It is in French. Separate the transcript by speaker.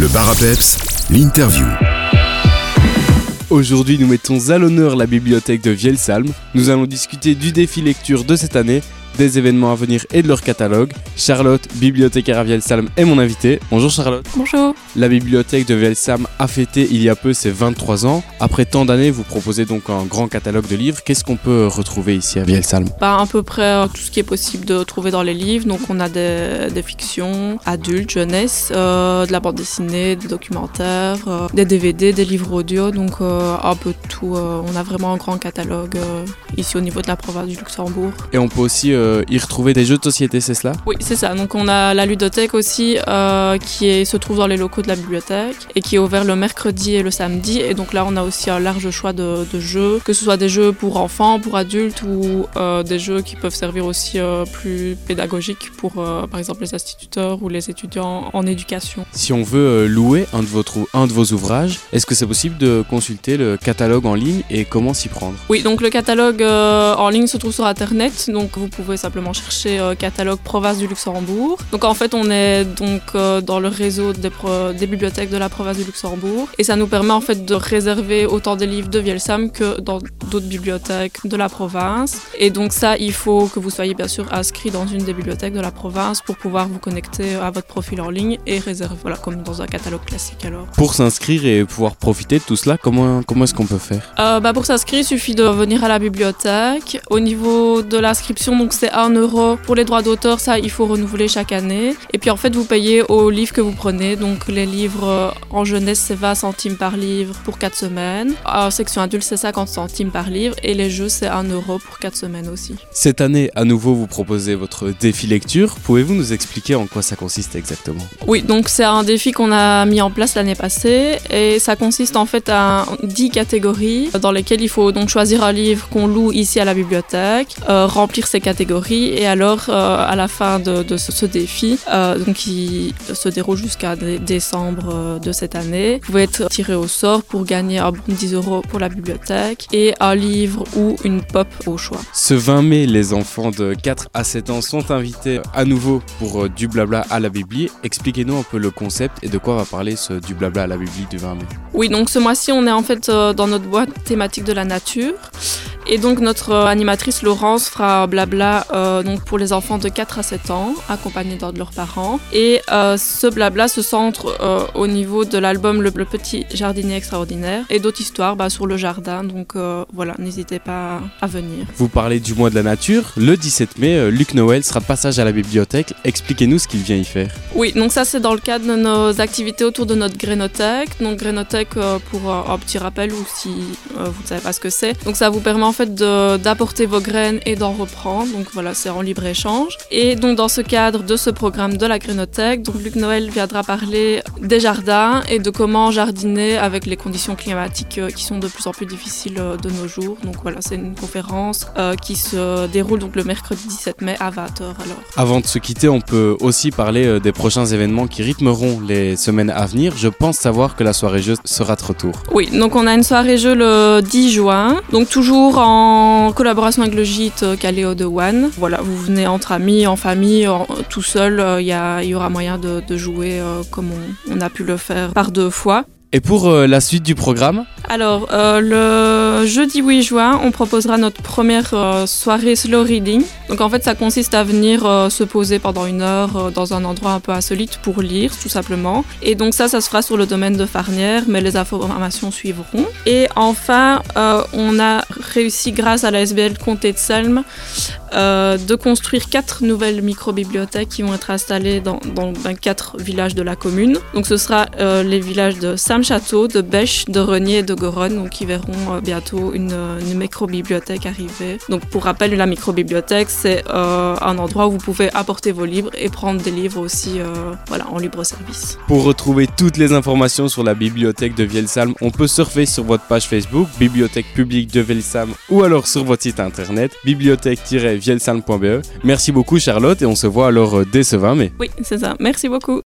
Speaker 1: Le bar l'interview.
Speaker 2: Aujourd'hui, nous mettons à l'honneur la bibliothèque de Vielsalm. Nous allons discuter du défi lecture de cette année des événements à venir et de leur catalogue. Charlotte, bibliothécaire à Vielsalm, est mon invitée. Bonjour Charlotte.
Speaker 3: Bonjour.
Speaker 2: La bibliothèque de Vielsalm a fêté il y a peu ses 23 ans. Après tant d'années, vous proposez donc un grand catalogue de livres. Qu'est-ce qu'on peut retrouver ici à Vielsalm
Speaker 3: Bah, à peu près euh, tout ce qui est possible de trouver dans les livres. Donc on a des, des fictions, adultes, jeunesse, euh, de la bande dessinée, des documentaires, euh, des DVD, des livres audio. Donc euh, un peu de tout. on a vraiment un grand catalogue ici au niveau de la province du Luxembourg.
Speaker 2: Et on peut aussi euh, y retrouver des jeux de société, c'est cela?
Speaker 3: Oui, c'est ça. Donc on a la ludothèque aussi euh, qui est, se trouve dans les locaux de la bibliothèque et qui est ouvert le mercredi et le samedi. Et donc là, on a aussi un large choix de, de jeux, que ce soit des jeux pour enfants, pour adultes ou euh, des jeux qui peuvent servir aussi euh, plus pédagogiques pour, par exemple, les instituteurs ou les étudiants en éducation.
Speaker 2: Si on veut louer un de, votre, un de vos ouvrages, est-ce que c'est possible de consulter le catalogue en ligne et comment s'y prendre?
Speaker 3: Oui, donc le catalogue en ligne se trouve sur Internet. Donc vous pouvez simplement chercher euh, catalogue province du Luxembourg. Donc en fait, on est donc euh, dans le réseau des bibliothèques de la province du Luxembourg. Et ça nous permet en fait de réserver autant des livres de Vielsam que dans d'autres bibliothèques de la province. Et donc ça, il faut que vous soyez bien sûr inscrit dans une des bibliothèques de la province pour pouvoir vous connecter à votre profil en ligne et réserver, voilà, comme dans un catalogue classique alors.
Speaker 2: Pour s'inscrire et pouvoir profiter de tout cela, comment, comment est-ce qu'on peut faire?
Speaker 3: Euh, bah pour s'inscrire, il suffit de venir à la bibliothèque. Au niveau de l'inscription, donc c'est 1 euro. Pour les droits d'auteur, ça, il faut renouveler chaque année. Et puis en fait, vous payez au livre que vous prenez. Donc les livres euh, en jeunesse, c'est 20 centimes par livre pour 4 semaines. En section adulte, c'est 50 centimes par livre. Et les jeux, c'est 1 euro pour 4 semaines aussi.
Speaker 2: Cette année, à nouveau, vous proposez votre défi lecture. Pouvez-vous nous expliquer en quoi ça consiste exactement?
Speaker 3: Oui, donc c'est un défi qu'on a mis en place l'année passée et ça consiste en fait à 10 catégories dans lesquelles il faut donc choisir un livre qu'on loue ici à la bibliothèque, euh, remplir ces catégories et alors euh, à la fin de, de ce, ce défi, euh, donc qui se déroule jusqu'à dé- décembre euh, de cette année, vous pouvez être tiré au sort pour gagner un bon de 10 euros pour la bibliothèque et un livre ou une pop au choix.
Speaker 2: Ce 20 mai, les enfants de 4 à 7 ans sont invités à nouveau pour du blabla à la Bibli. Expliquez-nous un peu le concept et de quoi va parler ce du blabla à la Bibli du 20 mai.
Speaker 3: Oui, donc ce mois-ci, on est en fait dans notre boîte thématique de la nature. Et donc notre euh, animatrice Laurence fera blabla euh, donc pour les enfants de 4 à 7 ans, accompagnés de leurs parents. Et euh, ce blabla se centre euh, au niveau de l'album le, Le Petit Jardinier Extraordinaire et d'autres histoires bah, sur le jardin. Donc voilà, n'hésitez pas à venir.
Speaker 2: Vous parlez du mois de la nature. Le 17 mai, Luc Noël sera de passage à la bibliothèque. Expliquez-nous ce qu'il vient y faire.
Speaker 3: Oui, donc ça c'est dans le cadre de nos activités autour de notre grénothèque. Donc grénothèque pour un petit rappel ou si vous ne savez pas ce que c'est. Donc ça vous permet en fait d'apporter vos graines et d'en reprendre. Donc voilà, c'est en libre échange. Et donc dans ce cadre de ce programme de la grénothèque, donc Luc Noël viendra parler des jardins et de comment jardiner avec les conditions climatiques euh, qui sont de plus en plus difficiles euh, de nos jours. Donc voilà, c'est une conférence euh, qui se déroule donc le mercredi 17 mai à 20h alors.
Speaker 2: Avant de se quitter, on peut aussi parler des prochains événements qui rythmeront les semaines à venir. Je pense savoir que la soirée jeu sera de retour.
Speaker 3: Oui, donc on a une soirée jeu le 10 juin, donc toujours en collaboration avec le gîte Caléo de One. Voilà, vous venez entre amis, en famille, en- tout seul, euh, il y, aura moyen de, de jouer euh, comme on, on a pu le faire par deux fois.
Speaker 2: Et pour euh, la suite du programme,
Speaker 3: Alors, euh, jeudi 8 juin, on proposera notre première euh, soirée slow reading. Donc en fait, ça consiste à venir euh, se poser pendant une heure dans un endroit un peu insolite pour lire, tout simplement. Et donc ça, ça se fera sur le domaine de Farnière, mais les informations suivront. Et enfin, on a réussi, grâce à la SBL Comté de Selm, de construire quatre nouvelles micro-bibliothèques qui vont être installées dans, dans 24 villages de la commune. Donc ce sera les villages de Sam-Château, de Bêche, de Renier et de Goronne, donc qui verront euh, bientôt une, une micro-bibliothèque arriver. Donc pour rappel, la micro-bibliothèque, c'est euh, un endroit où vous pouvez apporter vos livres et prendre des livres aussi euh, voilà, en libre service.
Speaker 2: pour retrouver toutes les informations sur la bibliothèque de Vielsalm, on peut surfer sur votre page Facebook, Bibliothèque publique de Vielsalm, ou alors sur votre site internet, bibliothèque-vielsalm.be. Merci beaucoup Charlotte et on se voit alors euh, dès ce 20 mai.
Speaker 3: Oui, c'est ça. Merci beaucoup.